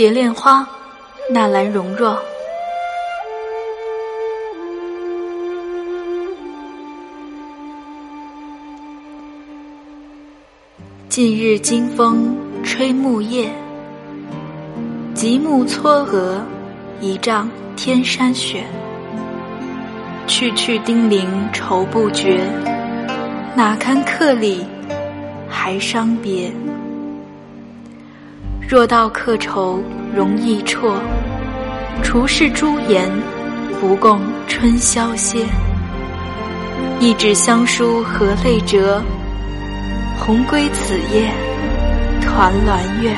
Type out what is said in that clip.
蝶恋花，纳兰容若。近日金风吹木叶，极目嵯峨，一丈天山雪。去去丁零愁不绝，哪堪客里还伤别？若道客愁容易辍，除是朱颜，不共春宵歇。一纸香书何泪折？红归此夜，团栾月。